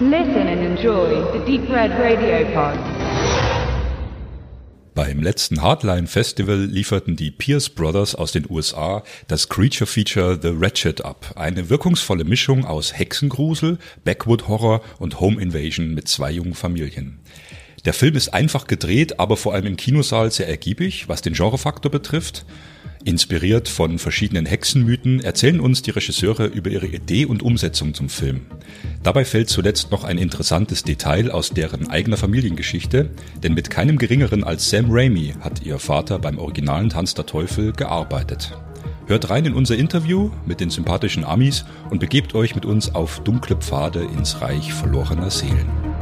Listen and enjoy the Deep Red Radio Pod. Beim letzten Hardline Festival lieferten die Pierce Brothers aus den USA das Creature Feature The Wretched ab. Eine wirkungsvolle Mischung aus Hexengrusel, Backwood Horror und Home Invasion mit zwei jungen Familien. Der Film ist einfach gedreht, aber vor allem im Kinosaal sehr ergiebig, was den Genrefaktor betrifft. Inspiriert von verschiedenen Hexenmythen erzählen uns die Regisseure über ihre Idee und Umsetzung zum Film. Dabei fällt zuletzt noch ein interessantes Detail aus deren eigener Familiengeschichte, denn mit keinem geringeren als Sam Raimi hat ihr Vater beim originalen Tanz der Teufel gearbeitet. Hört rein in unser Interview mit den sympathischen Amis und begebt euch mit uns auf dunkle Pfade ins Reich verlorener Seelen.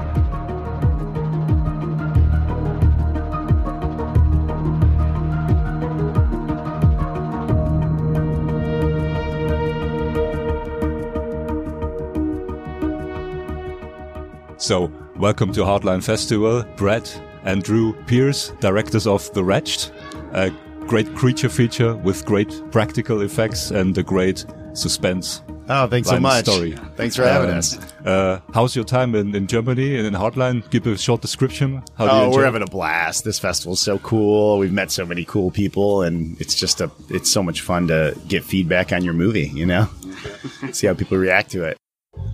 So, welcome to Hardline Festival. Brett and Drew Pierce, directors of The Wretched, a great creature feature with great practical effects and a great suspense. Oh, thanks so much. Story. Thanks for having Um, us. Uh, how's your time in, in Germany and in Hardline? Give a short description. How do Oh, we're having a blast. This festival is so cool. We've met so many cool people, and it's just a it's so much fun to get feedback on your movie. You know, see how people react to it.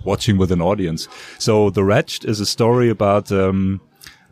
Watching with an audience. So The Wretched is a story about, um,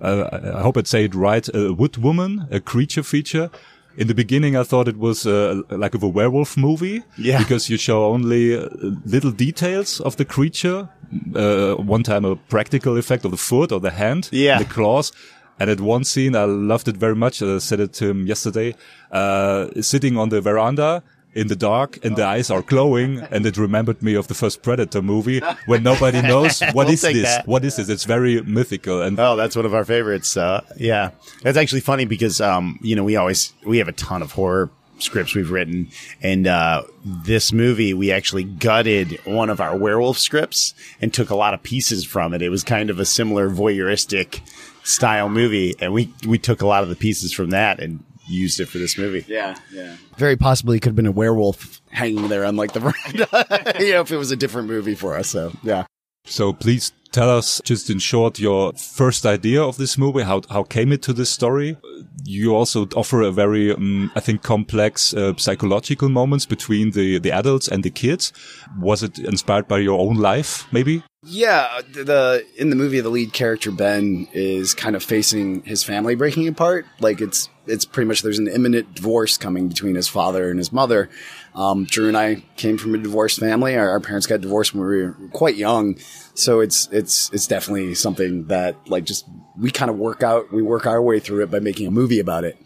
uh, I hope I'd say it right, a wood woman, a creature feature. In the beginning, I thought it was uh, like of a werewolf movie. Yeah. Because you show only uh, little details of the creature. Uh, one time a practical effect of the foot or the hand, Yeah. the claws. And at one scene, I loved it very much. I said it to him yesterday. Uh, sitting on the veranda in the dark and the eyes are glowing. And it remembered me of the first Predator movie when nobody knows what We'll is this? that. What is this? It's very mythical. And Oh, that's one of our favorites. Uh, yeah, that's actually funny because um, you know we always we have a ton of horror scripts we've written, and uh, this movie we actually gutted one of our werewolf scripts and took a lot of pieces from it. It was kind of a similar voyeuristic style movie, and we we took a lot of the pieces from that and used it for this movie. Yeah, yeah. Very possibly could have been a werewolf hanging there on like the veranda. you know, if it was a different movie for us. So yeah. so please tell us just in short your first idea of this movie. How, how came it to this story? You also offer a very, um, I think, complex uh, psychological moments between the, the adults and the kids. Was it inspired by your own life, maybe? Yeah, the, in the movie the lead character Ben is kind of facing his family breaking apart. Like it's it's pretty much there's an imminent divorce coming between his father and his mother. Um, Drew and I came from a divorced family. Our, our parents got divorced when we were quite young, so it's it's it's definitely something that like just we kind of work out we work our way through it by making a movie about it.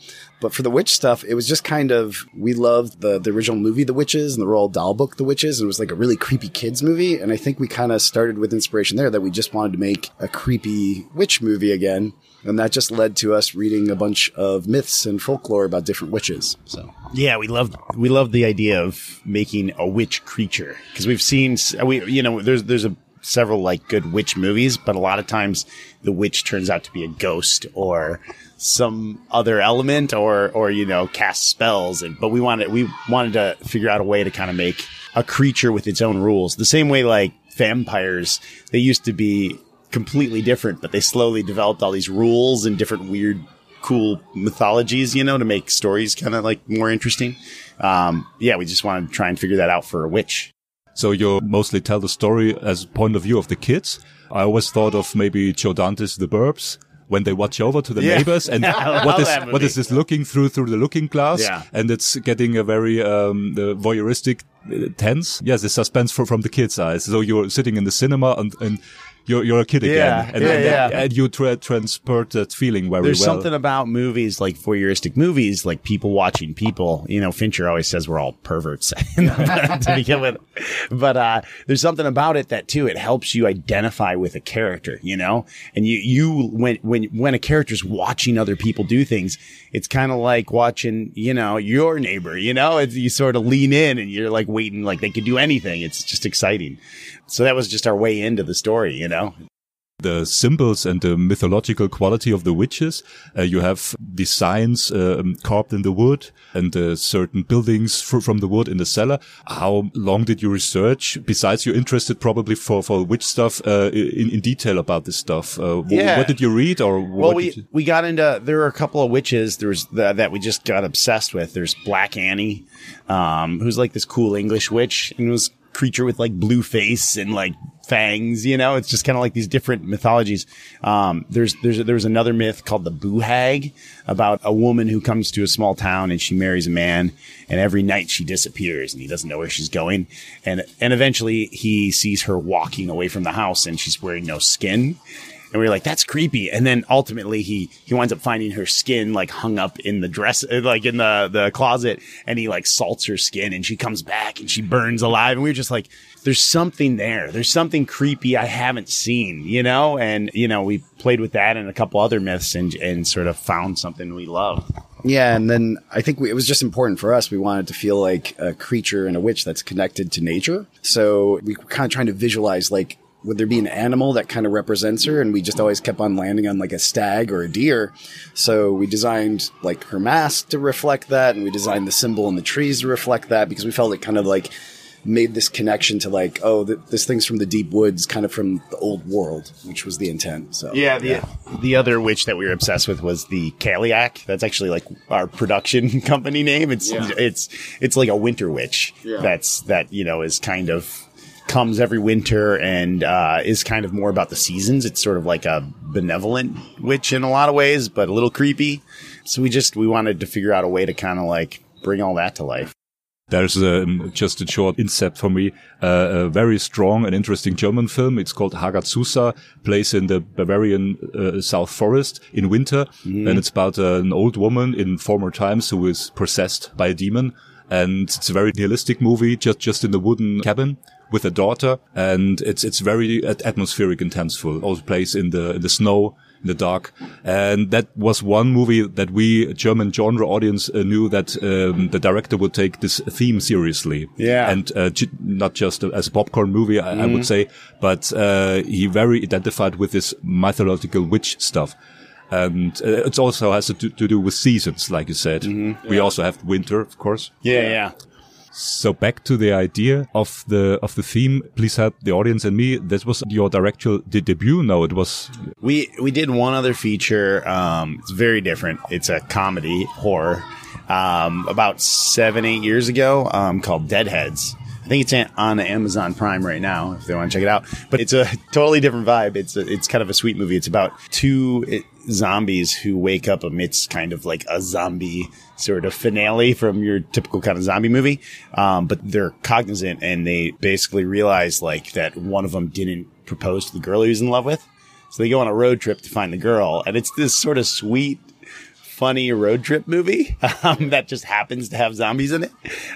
But for the witch stuff, it was just kind of we loved the the original movie The Witches and the Roald Dahl book The Witches, and it was like a really creepy kids movie. And I think we kind of started with inspiration there that we just wanted to make a creepy witch movie again, and that just led to us reading a bunch of myths and folklore about different witches. So Yeah, we love we love the idea of making a witch creature because we've seen we you know there's there's a several like good witch movies, but a lot of times the witch turns out to be a ghost or some other element or or you know cast spells and but we wanted we wanted to figure out a way to kind of make a creature with its own rules the same way like vampires they used to be completely different but they slowly developed all these rules and different weird cool mythologies, you know, to make stories kind of like more interesting. Um, yeah, we just wanted to try and figure that out for a witch. So you mostly tell the story as point of view of the kids. I always thought of maybe Joe Dante's The Burbs when they watch over to the Yeah. neighbors and what is what is this looking through through the looking glass Yeah. and it's getting a very um the voyeuristic uh, tense yes the suspense from from the kids eyes so you're sitting in the cinema and and you're you're a kid again Yeah, and, yeah, and, yeah. and you tra- transport that feeling very There's well something about movies like voyeuristic movies, like people watching people. You know, Fincher always says we're all perverts to begin with, but uh, there's something about it that too it helps you identify with a character. You know, and you you when when when a character's watching other people do things, it's kind of like watching you know your neighbor. You know, it's, you sort of lean in and you're like waiting, like they could do anything. It's just exciting. So that was just our way into the story. You know. the symbols and the mythological quality of the witches. Uh, you have designs um, carved in the wood and uh, certain buildings fr- from the wood in the cellar. How long did you research? Besides, you're interested probably for for witch stuff uh, in in detail about this stuff. Uh, Yeah. What did you read or Well, what we, you- we got into there were a couple of witches. There's the, that we just got obsessed with. There's Black Annis, um, who's like this cool English witch, and it was creature with like blue face and like fangs. You know, it's just kind of like these different mythologies. Um, there's there's there's another myth called the Boo Hag about a woman who comes to a small town and she marries a man, and every night she disappears and he doesn't know where she's going, and and eventually he sees her walking away from the house and she's wearing no skin. And we were like, that's creepy. And then ultimately he, he winds up finding her skin like hung up in the dress, like in the, the closet and he like salts her skin and she comes back and she burns alive. And we were just like, there's something there. There's something creepy I haven't seen, you know? And, you know, we played with that and a couple other myths and, and sort of found something we love. Yeah, and then I think we, it was just important for us. We wanted to feel like a creature and a witch that's connected to nature. So we were kind of trying to visualize like would there be an animal that kind of represents her? And we just always kept on landing on like a stag or a deer. So we designed like her mask to reflect that, and we designed the symbol in the trees to reflect that because we felt it kind of like made this connection to like oh th- this thing's from the deep woods, kind of from the old world, which was the intent. So Yeah, the the other witch that we were obsessed with was the Cailleach. That's actually like our production company name. It's Yeah. it's it's like a winter witch. Yeah. That's that you know is kind of comes every winter and uh, is kind of more about the seasons. It's sort of like a benevolent witch in a lot of ways, but a little creepy. So we just we wanted to figure out a way to kind of like bring all that to life. There's um, just a short incept for me. Uh, a very strong and interesting German film. It's called Hagazussa, plays in the Bavarian uh, South Forest in winter. And it's about uh, an old woman in former times who is possessed by a demon. And it's a very realistic movie, just, just in the wooden cabin with a daughter. And it's, it's very atmospheric and tenseful. Also plays in the, in the snow in the dark. And that was one movie that we, German genre audience, uh, knew that um, the director would take this theme seriously. Yeah. And uh, not just as a popcorn movie, I, I would say, but uh, he very identified with this mythological witch stuff. And uh, it also has to, do- to do with seasons, like you said. We also have winter, of course. Yeah, yeah. So back to the idea of the of the theme. Please help the audience and me. This was your directorial de- debut. No, it was We we did one other feature. Um, it's very different. It's a comedy horror. Um, about seven eight years ago, um, called Deadheads. I think it's on Amazon Prime right now if they want to check it out. But it's a totally different vibe. It's a, it's kind of a sweet movie. It's about two zombies who wake up amidst kind of like a zombie sort of finale from your typical kind of zombie movie. Um, but they're cognizant and they basically realize like that one of them didn't propose to the girl he was in love with. So they go on a road trip to find the girl, and it's this sort of sweet, funny road trip movie um, that just happens to have zombies in it.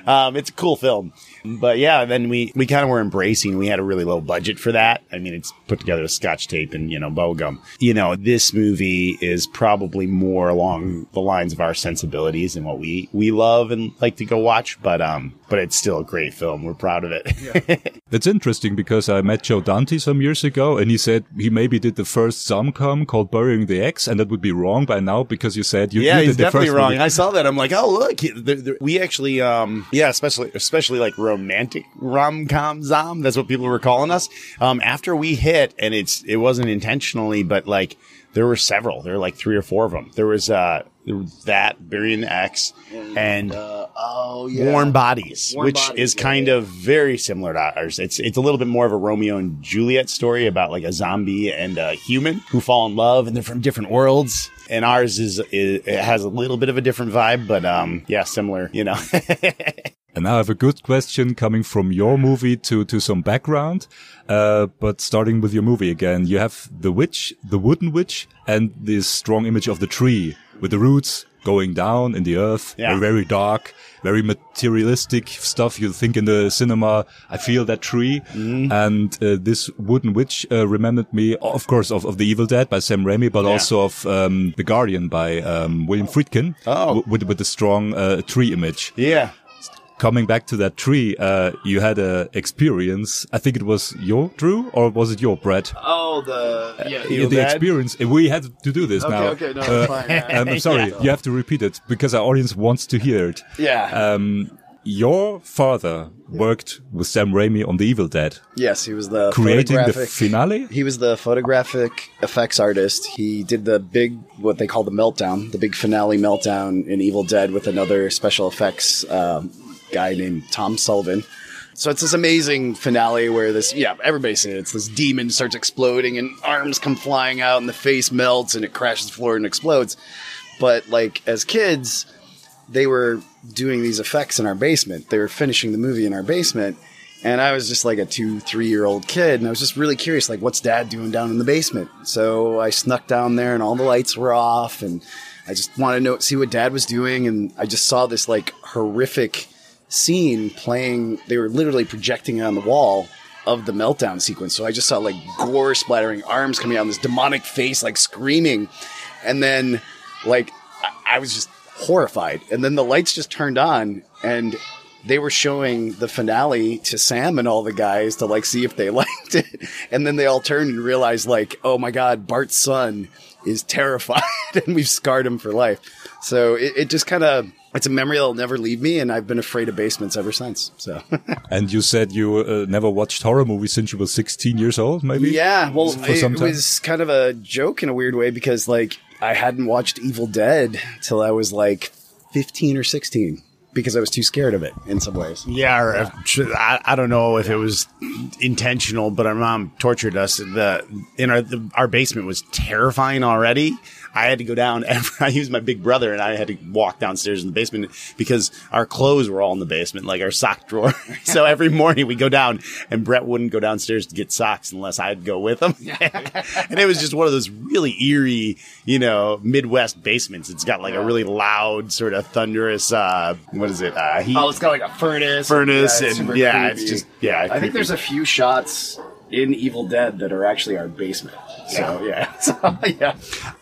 Um, it's a cool film, but yeah, then we we kind of were embracing. We had a really low budget for that. I mean, it's put together with scotch tape and you know bubblegum. You know, this movie is probably more along the lines of our sensibilities and what we we love and like to go watch. But um, but it's still a great film. We're proud of it. That's interesting because I met Joe Dante some years ago and he said he maybe did the first Zomcom called Burying the Ex and that would be wrong by now because you said you, yeah, you he's definitely wrong. movie. I saw that. I'm like, oh look, he- they're- they're- we actually, um, yeah, especially especially like romantic rom com zom. That's what people were calling us. Um, after we hit, and it's it wasn't intentionally, but like there were several. There were like three or four of them. There was uh there was that Burying the Ex and. oh Warm Bodies, Warm which Bodies, is yeah, kind yeah. of very similar to ours. It's it's a little bit more of a Romeo and Juliet story about like a zombie and a human who fall in love and they're from different worlds. And ours is, is it has a little bit of a different vibe, but um yeah, similar, you know. And now I have a good question coming from your movie to, to some background. Uh, but starting with your movie again, you have the witch, the wooden witch, and this strong image of the tree with the roots going down in the earth. Yeah. Very, dark, very materialistic stuff. You think in the cinema, I feel that tree. Mm-hmm. And uh, this wooden witch uh, remembered me, of course, of, of The Evil Dead by Sam Raimi, but also of um, The Guardian by um, William Friedkin. Oh. with, with the strong uh, tree image. yeah. Coming back to that tree, uh, you had a experience. I think it was your Drew, or was it your Brett? Oh, the yeah, Yeah, the experience. We had to do this Okay, now. okay, no, Uh, fine, yeah. I'm sorry, you have to repeat it because our audience wants to hear it. Yeah. Um, your father worked with Sam Raimi on The Evil Dead, yes, he was the creating the finale. He was the photographic effects artist. He did the big, what they call the meltdown, the big finale meltdown in Evil Dead with another special effects um, guy named Tom Sullivan. So it's this amazing finale where this, yeah, everybody's seen it. It's this demon starts exploding and arms come flying out and the face melts and it crashes the floor and explodes. But like as kids, they were doing these effects in our basement. They were finishing the movie in our basement. And I was just like a two, three year old kid. And I was just really curious, like, what's dad doing down in the basement? So I snuck down there and all the lights were off. And I just wanted to know, see what dad was doing. And I just saw this like horrific scene playing. They were literally projecting it on the wall of the meltdown sequence. So I just saw like gore splattering, arms coming out, and this demonic face like screaming. And then like I, I was just horrified. And then the lights just turned on and they were showing the finale to Sam and all the guys to like see if they liked it. And then they all turned and realized like, oh my God, Bart's son is terrified and we've scarred him for life. So it, it just kind of, it's a memory that'll never leave me. And I've been afraid of basements ever since. So And you said you uh, never watched horror movies since you were 16 years old, maybe? Yeah, well, For it time? was kind of a joke in a weird way because like I hadn't watched Evil Dead till I was like 15 or 16 because I was too scared of it in some ways. Yeah, or if- I, I don't know if it was intentional, but our mom tortured us. The in our the, our basement was terrifying already. I had to go down. Every, I used my big brother, and I had to walk downstairs in the basement because our clothes were all in the basement, like our sock drawer. so every morning we go down, and Brett wouldn't go downstairs to get socks unless I'd go with him. and it was just one of those really eerie, you know, Midwest basements. It's got like a really loud, sort of thunderous. Uh, what is it? Uh, heat. Oh, it's got like a furnace. Furnace it's and- yeah, it's just- yeah, I creepy. think there's a few shots in Evil Dead that are actually our basement. So yeah, so, yeah.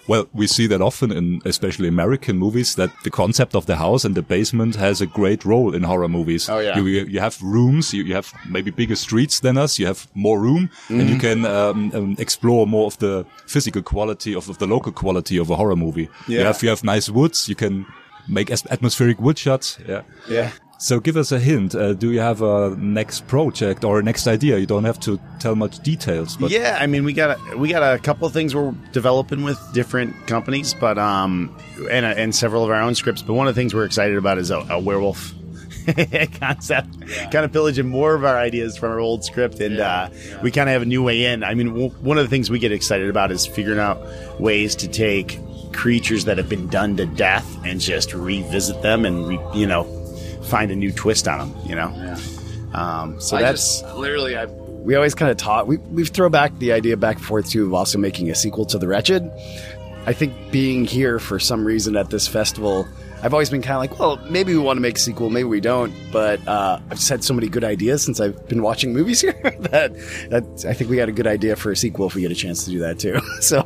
Well, we see that often in especially American movies that the concept of the house and the basement has a great role in horror movies. Oh, yeah. You, you you have rooms, you, you have maybe bigger streets than us, you have more room and Mm-hmm. you can um, um, explore more of the physical quality of, of the local quality of a horror movie. You Yeah. have, you have nice woods, you can make atmospheric wood shots. Yeah. Yeah. So give us a hint. Uh, do you have a next project or a next idea? You don't have to tell much details, but yeah, I mean, we got a, we got a couple of things we're developing with different companies, but um, and and several of our own scripts. But one of the things we're excited about is a, a werewolf concept, kind of pillaging more of our ideas from our old script, and uh, we kind of have a new way in. I mean, w- one of the things we get excited about is figuring out ways to take creatures that have been done to death and just revisit them and re, you know find a new twist on them. You know, um, so I that's just literally I we always kind of taught we we throw back the idea back and forth too of also making a sequel to The Wretched. I think being here for some reason at this festival, I've always been kind of like, well, maybe we want to make a sequel, maybe we don't. But uh, I've just had so many good ideas since I've been watching movies here that, that I think we got a good idea for a sequel if we get a chance to do that too. So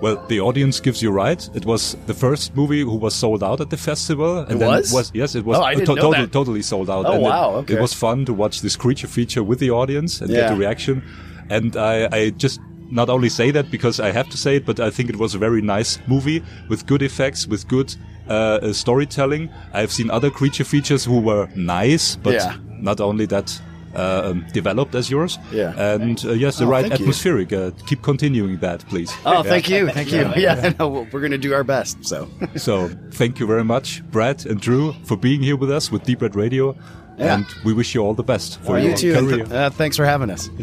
Well, the audience gives you right. It was the first movie who was sold out at the festival. And It then was? yes, it was Oh, I didn't know totally, that. totally sold out. Oh, and wow, It, okay. it was fun to watch this creature feature with the audience and get the reaction. And I, I just not only say that because I have to say it, but I think it was a very nice movie with good effects, with good uh, uh, storytelling. I've seen other creature features who were nice, but Yeah. not only that. Uh, um, developed as yours, Yeah. and uh, yes, the Oh, right atmospheric. Uh, keep continuing that, please. Oh, thank you, thank you. Yeah, no, we're going to do our best. So So thank you very much, Brad and Drew, for being here with us with Deep Red Radio. Yeah. And we wish you all the best for you your too. career. Uh, thanks for having us.